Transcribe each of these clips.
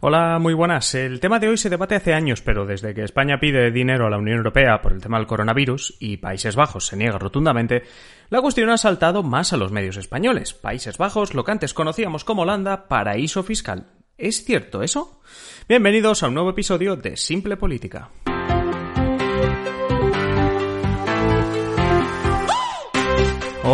Hola, muy buenas. El tema de hoy se debate hace años, pero desde que España pide dinero a la Unión Europea por el tema del coronavirus y Países Bajos se niega rotundamente, la cuestión ha saltado más a los medios españoles. Países Bajos, lo que antes conocíamos como Holanda, paraíso fiscal. ¿Es cierto eso? Bienvenidos a un nuevo episodio de Simple Política.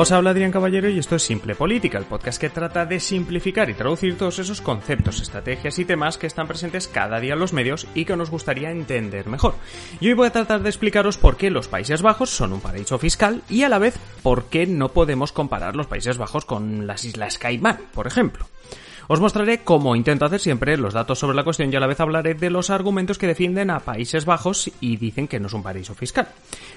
Os habla Adrián Caballero y esto es Simple Política, el podcast que trata de simplificar y traducir todos esos conceptos, estrategias y temas que están presentes cada día en los medios y que nos gustaría entender mejor. Y hoy voy a tratar de explicaros por qué los Países Bajos son un paraíso fiscal y a la vez por qué no podemos comparar los Países Bajos con las Islas Caimán, por ejemplo. Os mostraré, como intento hacer siempre, los datos sobre la cuestión y a la vez hablaré de los argumentos que defienden a Países Bajos y dicen que no es un paraíso fiscal.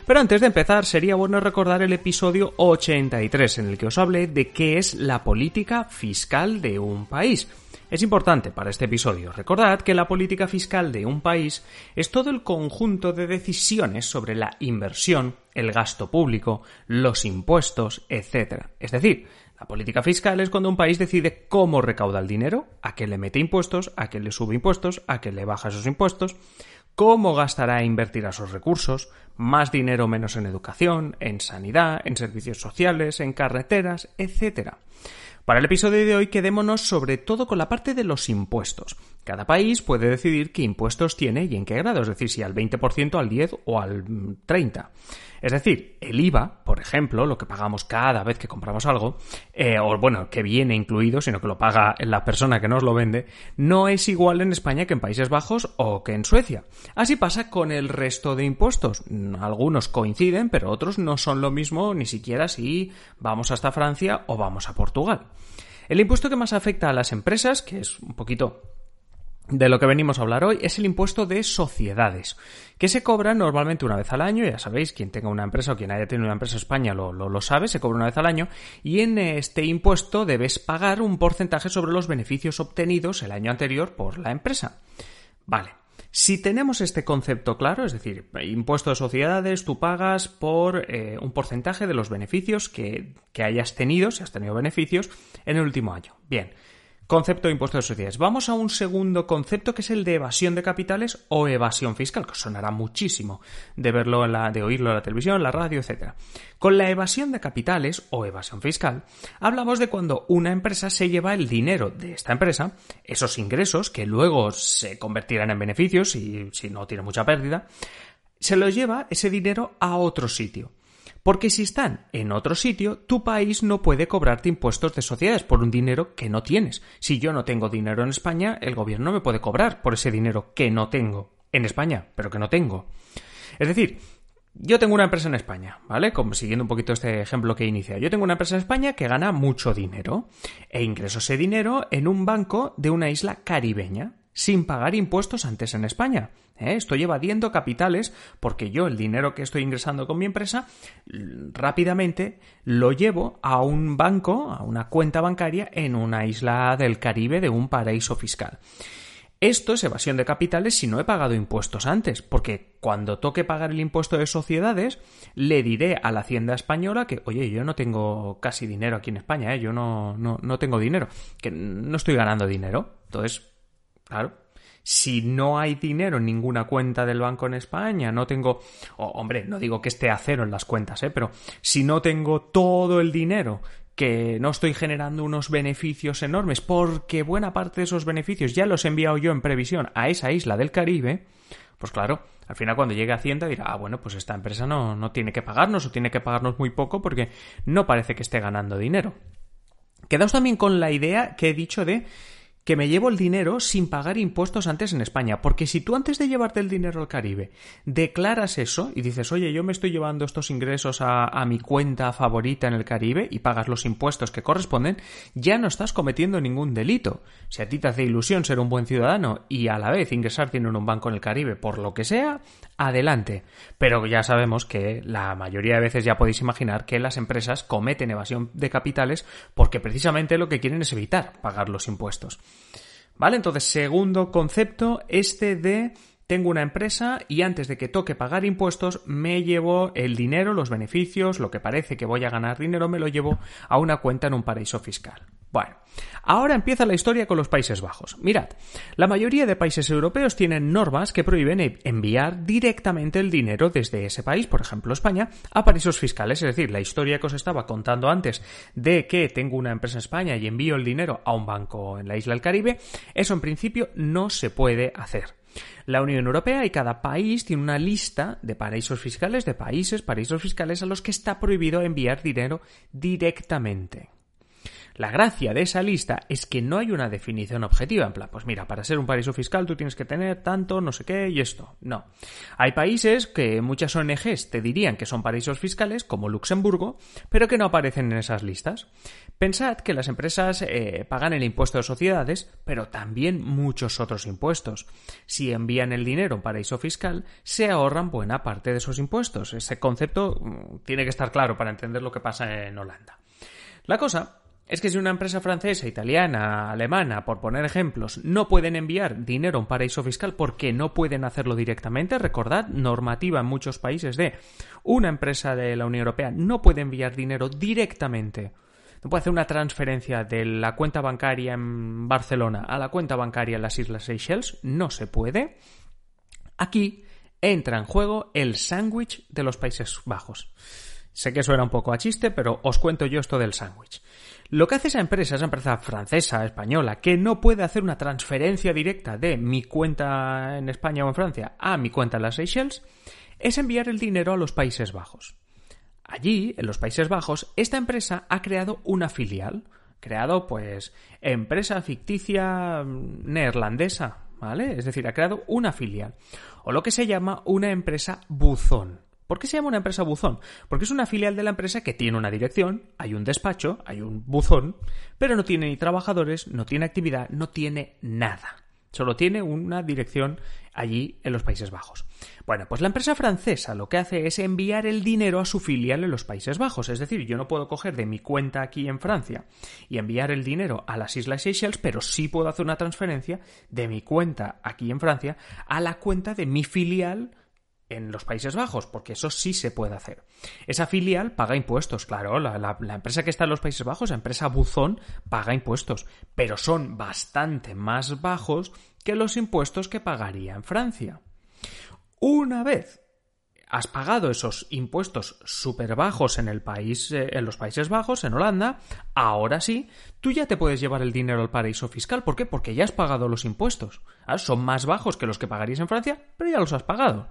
Pero antes de empezar, sería bueno recordar el episodio 83 en el que os hablé de qué es la política fiscal de un país. Es importante para este episodio recordad que la política fiscal de un país es todo el conjunto de decisiones sobre la inversión, el gasto público, los impuestos, etc. Es decir, la política fiscal es cuando un país decide cómo recauda el dinero, a qué le mete impuestos, a qué le sube impuestos, a qué le baja esos impuestos, cómo gastará e invertirá sus recursos, más dinero o menos en educación, en sanidad, en servicios sociales, en carreteras, etc. Para el episodio de hoy quedémonos sobre todo con la parte de los impuestos. Cada país puede decidir qué impuestos tiene y en qué grado, es decir, si al 20%, al 10% o al 30%. Es decir, el IVA, por ejemplo, lo que pagamos cada vez que compramos algo, eh, o bueno, que viene incluido, sino que lo paga la persona que nos lo vende, no es igual en España que en Países Bajos o que en Suecia. Así pasa con el resto de impuestos. Algunos coinciden, pero otros no son lo mismo ni siquiera si vamos hasta Francia o vamos a Portugal. El impuesto que más afecta a las empresas, que es un poquito de lo que venimos a hablar hoy es el impuesto de sociedades, que se cobra normalmente una vez al año, ya sabéis, quien tenga una empresa o quien haya tenido una empresa en España lo, lo, sabe, se cobra una vez al año, y en este impuesto debes pagar un porcentaje sobre los beneficios obtenidos el año anterior por la empresa. Vale. Si tenemos este concepto claro, es decir, impuesto de sociedades, tú pagas por eh, un porcentaje de los beneficios que, que hayas tenido, si has tenido beneficios, en el último año. Bien, Concepto de impuesto de sociedades. Vamos a un segundo concepto que es el de evasión de capitales o evasión fiscal, que os sonará muchísimo de verlo en la, de oírlo en la televisión, en la radio, etc. Con la evasión de capitales o evasión fiscal, hablamos de cuando una empresa se lleva el dinero de esta empresa, esos ingresos que luego se convertirán en beneficios y si no tiene mucha pérdida, se los lleva ese dinero a otro sitio. Porque si están en otro sitio, tu país no puede cobrarte impuestos de sociedades por un dinero que no tienes. Si yo no tengo dinero en España, el gobierno me puede cobrar por ese dinero que no tengo en España, pero que no tengo. Es decir, yo tengo una empresa en España, ¿vale? Como siguiendo un poquito este ejemplo que inicia. Yo tengo una empresa en España que gana mucho dinero e ingreso ese dinero en un banco de una isla caribeña sin pagar impuestos antes en España. ¿eh? Estoy evadiendo capitales porque yo el dinero que estoy ingresando con mi empresa rápidamente lo llevo a un banco, a una cuenta bancaria en una isla del Caribe de un paraíso fiscal. Esto es evasión de capitales si no he pagado impuestos antes, porque cuando toque pagar el impuesto de sociedades, le diré a la Hacienda española que, oye, yo no tengo casi dinero aquí en España, ¿eh? yo no, no, no tengo dinero, que no estoy ganando dinero. Entonces, Claro. Si no hay dinero en ninguna cuenta del banco en España, no tengo. hombre, no digo que esté a cero en las cuentas, ¿eh? Pero si no tengo todo el dinero que no estoy generando unos beneficios enormes, porque buena parte de esos beneficios ya los he enviado yo en previsión a esa isla del Caribe, pues claro, al final cuando llegue a Hacienda dirá, ah, bueno, pues esta empresa no, no tiene que pagarnos o tiene que pagarnos muy poco porque no parece que esté ganando dinero. Quedaos también con la idea que he dicho de que me llevo el dinero sin pagar impuestos antes en España. Porque si tú antes de llevarte el dinero al Caribe declaras eso y dices, oye, yo me estoy llevando estos ingresos a, mi cuenta favorita en el Caribe y pagas los impuestos que corresponden, ya no estás cometiendo ningún delito. Si a ti te hace ilusión ser un buen ciudadano y a la vez ingresar dinero en un banco en el Caribe por lo que sea, adelante. Pero ya sabemos que la mayoría de veces ya podéis imaginar que las empresas cometen evasión de capitales porque precisamente lo que quieren es evitar pagar los impuestos. ¿Vale? Entonces, segundo concepto, este de tengo una empresa y antes de que toque pagar impuestos me llevo el dinero, los beneficios, lo que parece que voy a ganar dinero, me lo llevo a una cuenta en un paraíso fiscal. Bueno, ahora empieza la historia con los Países Bajos. Mirad, la mayoría de países europeos tienen normas que prohíben e- enviar directamente el dinero desde ese país, por ejemplo España, a paraísos fiscales. Es decir, la historia que os estaba contando antes de que tengo una empresa en España y envío el dinero a un banco en la isla del Caribe, eso en principio no se puede hacer. La Unión Europea y cada país tiene una lista de paraísos fiscales, de países, paraísos fiscales a los que está prohibido enviar dinero directamente. La gracia de esa lista es que no hay una definición objetiva, en plan, pues mira, para ser un paraíso fiscal tú tienes que tener tanto, no sé qué y esto. No. Hay países que muchas ONGs te dirían que son paraísos fiscales, como Luxemburgo, pero que no aparecen en esas listas. Pensad que las empresas eh, pagan el impuesto de sociedades, pero también muchos otros impuestos. Si envían el dinero a un paraíso fiscal, se ahorran buena parte de esos impuestos. Ese concepto mm, tiene que estar claro para entender lo que pasa en Holanda. La cosa es que si una empresa francesa, italiana, alemana, por poner ejemplos, no pueden enviar dinero a un paraíso fiscal porque no pueden hacerlo directamente, recordad, normativa en muchos países de una empresa de la Unión Europea no puede enviar dinero directamente. No puede hacer una transferencia de la cuenta bancaria en Barcelona a la cuenta bancaria en las Islas Seychelles. No se puede. Aquí entra en juego el sándwich de los Países Bajos. Sé que suena un poco a chiste, pero os cuento yo esto del sándwich. Lo que hace esa empresa, esa empresa francesa, española, que no puede hacer una transferencia directa de mi cuenta en España o en Francia a mi cuenta en las Seychelles, es enviar el dinero a los Países Bajos. Allí, en los Países Bajos, esta empresa ha creado una filial, creado pues empresa ficticia neerlandesa, ¿vale? Es decir, ha creado una filial, o lo que se llama una empresa buzón. ¿Por qué se llama una empresa buzón? Porque es una filial de la empresa que tiene una dirección, hay un despacho, hay un buzón, pero no tiene ni trabajadores, no tiene actividad, no tiene nada. Solo tiene una dirección allí en los Países Bajos. Bueno, pues la empresa francesa lo que hace es enviar el dinero a su filial en los Países Bajos. Es decir, yo no puedo coger de mi cuenta aquí en Francia y enviar el dinero a las Islas Seychelles, pero sí puedo hacer una transferencia de mi cuenta aquí en Francia a la cuenta de mi filial en los Países Bajos, porque eso sí se puede hacer. Esa filial paga impuestos, claro, la, empresa que está en los Países Bajos, la empresa Buzón, paga impuestos, pero son bastante más bajos que los impuestos que pagaría en Francia. Una vez has pagado esos impuestos súper bajos en el país, eh, en los Países Bajos, en Holanda, ahora sí, tú ya te puedes llevar el dinero al paraíso fiscal. ¿Por qué? Porque ya has pagado los impuestos. Ah, son más bajos que los que pagarías en Francia, pero ya los has pagado.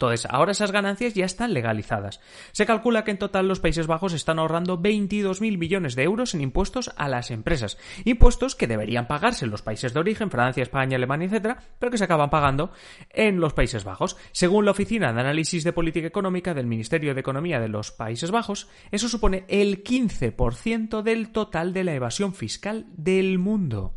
Entonces, ahora esas ganancias ya están legalizadas. Se calcula que en total los Países Bajos están ahorrando 22.000 millones de euros en impuestos a las empresas. Impuestos que deberían pagarse en los países de origen, Francia, España, Alemania, etc., pero que se acaban pagando en los Países Bajos. Según la Oficina de Análisis de Política Económica del Ministerio de Economía de los Países Bajos, eso supone el 15% del total de la evasión fiscal del mundo.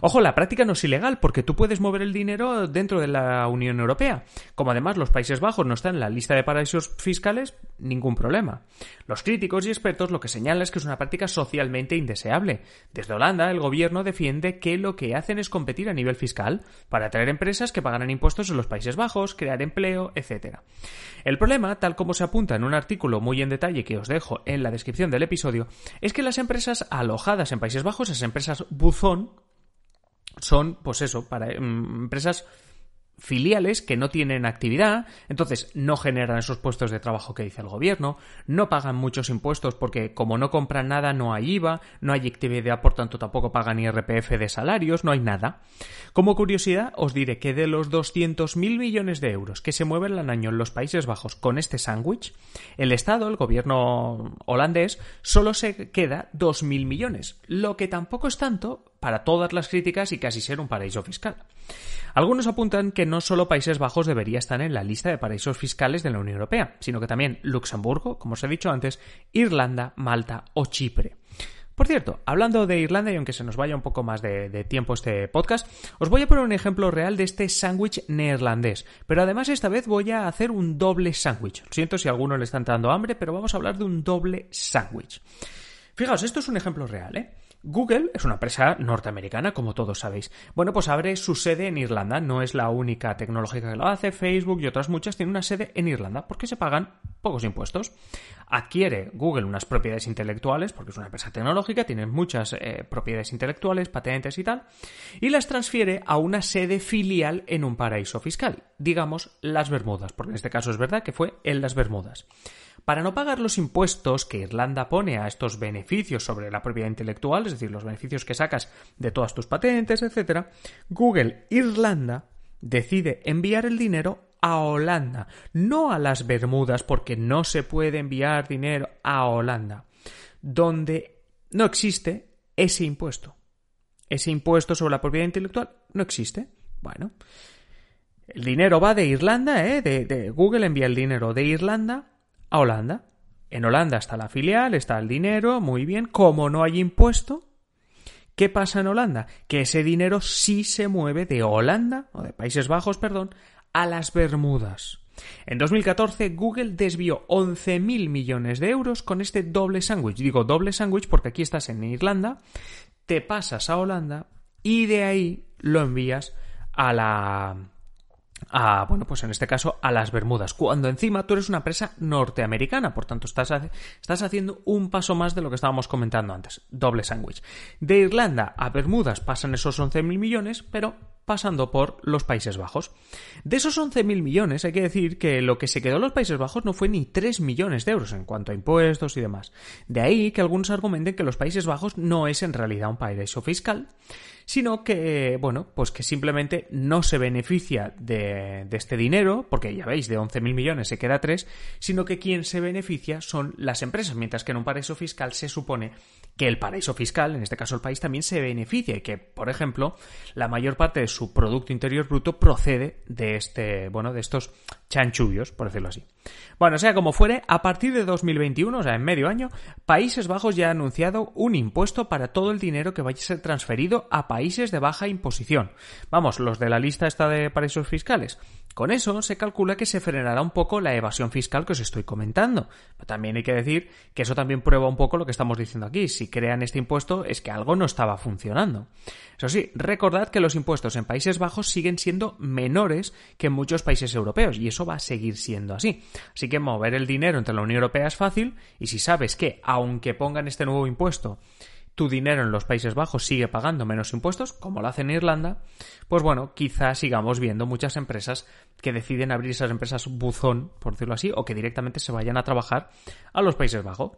Ojo, la práctica no es ilegal porque tú puedes mover el dinero dentro de la Unión Europea. Como además los Países Bajos no están en la lista de paraísos fiscales, ningún problema. Los críticos y expertos lo que señalan es que es una práctica socialmente indeseable. Desde Holanda, el gobierno defiende que lo que hacen es competir a nivel fiscal para atraer empresas que pagarán impuestos en los Países Bajos, crear empleo, etc. El problema, tal como se apunta en un artículo muy en detalle que os dejo en la descripción del episodio, es que las empresas alojadas en Países Bajos, esas empresas buzón, son, pues eso, para mm, empresas filiales que no tienen actividad, entonces no generan esos puestos de trabajo que dice el gobierno, no pagan muchos impuestos porque como no compran nada no hay IVA, no hay actividad, por tanto tampoco pagan IRPF de salarios, no hay nada. Como curiosidad os diré que de los 200.000 millones de euros que se mueven al año en los Países Bajos con este sándwich, el Estado, el gobierno holandés, solo se queda 2.000 millones, lo que tampoco es tanto para todas las críticas y casi ser un paraíso fiscal. Algunos apuntan que no solo Países Bajos debería estar en la lista de paraísos fiscales de la Unión Europea, sino que también Luxemburgo, como os he dicho antes, Irlanda, Malta o Chipre. Por cierto, hablando de Irlanda, y aunque se nos vaya un poco más de, tiempo este podcast, os voy a poner un ejemplo real de este sándwich neerlandés. Pero además esta vez voy a hacer un doble sándwich. Lo siento si a alguno le está entrando hambre, pero vamos a hablar de un doble sándwich. Fijaos, esto es un ejemplo real, ¿eh? Google es una empresa norteamericana, como todos sabéis. Bueno, pues abre su sede en Irlanda. No es la única tecnológica que lo hace. Facebook y otras muchas tienen una sede en Irlanda porque se pagan pocos impuestos. Adquiere Google unas propiedades intelectuales, porque es una empresa tecnológica, tiene muchas eh, propiedades intelectuales, patentes y tal, y las transfiere a una sede filial en un paraíso fiscal, digamos las Bermudas, porque en este caso es verdad que fue en las Bermudas. Para no pagar los impuestos que Irlanda pone a estos beneficios sobre la propiedad intelectual, es decir, los beneficios que sacas de todas tus patentes, etc., Google Irlanda decide enviar el dinero a Holanda, no a las Bermudas, porque no se puede enviar dinero a Holanda, donde no existe ese impuesto. Ese impuesto sobre la propiedad intelectual no existe. Bueno, el dinero va de Irlanda, ¿eh? De, de Google envía el dinero de Irlanda a Holanda. En Holanda está la filial, está el dinero, muy bien. Como no hay impuesto, ¿qué pasa en Holanda? Que ese dinero sí se mueve de Holanda, o de Países Bajos, perdón, a las Bermudas. En 2014 Google desvió 11.000 millones de euros con este doble sándwich. Digo doble sándwich porque aquí estás en Irlanda, te pasas a Holanda y de ahí lo envías a la a, bueno, pues en este caso a las Bermudas, cuando encima tú eres una empresa norteamericana, por tanto estás, estás haciendo un paso más de lo que estábamos comentando antes, doble sándwich. De Irlanda a Bermudas pasan esos 11.000 millones, pero pasando por los Países Bajos. De esos 11.000 millones hay que decir que lo que se quedó en los Países Bajos no fue ni 3 millones de euros en cuanto a impuestos y demás. De ahí que algunos argumenten que los Países Bajos no es en realidad un paraíso fiscal, sino que, bueno, pues que simplemente no se beneficia de, este dinero, porque ya veis, de 11.000 millones se queda 3, sino que quien se beneficia son las empresas, mientras que en un paraíso fiscal se supone que el paraíso fiscal, en este caso el país, también se beneficia y que, por ejemplo, la mayor parte de su Producto Interior Bruto procede de este, bueno, de estos chanchullos, por decirlo así. Bueno, sea como fuere, a partir de 2021, o sea, en medio año, Países Bajos ya ha anunciado un impuesto para todo el dinero que vaya a ser transferido a países de baja imposición. Vamos, los de la lista está de paraísos fiscales. Con eso se calcula que se frenará un poco la evasión fiscal que os estoy comentando. Pero también hay que decir que eso también prueba un poco lo que estamos diciendo aquí. Si crean este impuesto es que algo no estaba funcionando. Eso sí, recordad que los impuestos en Países Bajos siguen siendo menores que en muchos países europeos y eso va a seguir siendo así. Así que mover el dinero entre la Unión Europea es fácil y si sabes que, aunque pongan este nuevo impuesto, tu dinero en los Países Bajos sigue pagando menos impuestos, como lo hace en Irlanda, pues bueno, quizás sigamos viendo muchas empresas que deciden abrir esas empresas buzón, por decirlo así, o que directamente se vayan a trabajar a los Países Bajos.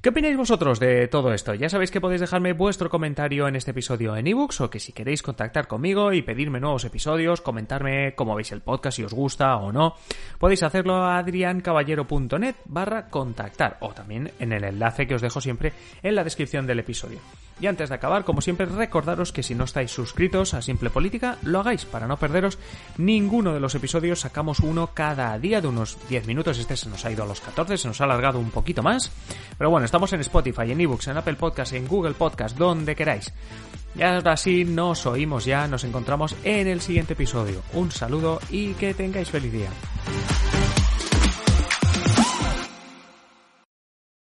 ¿Qué opináis vosotros de todo esto? Ya sabéis que podéis dejarme vuestro comentario en este episodio en ebooks o que si queréis contactar conmigo y pedirme nuevos episodios, comentarme cómo veis el podcast, si os gusta o no, podéis hacerlo a adriancaballero.net barra contactar o también en el enlace que os dejo siempre en la descripción del episodio. Y antes de acabar, como siempre, recordaros que si no estáis suscritos a Simple Política, lo hagáis para no perderos ninguno de los episodios. Sacamos uno cada día de unos 10 minutos. Este se nos ha ido a los 14, se nos ha alargado un poquito más. Pero bueno, estamos en Spotify, en eBooks, en Apple Podcast, en Google Podcast, donde queráis. Y ahora sí, nos oímos ya, nos encontramos en el siguiente episodio. Un saludo y que tengáis feliz día.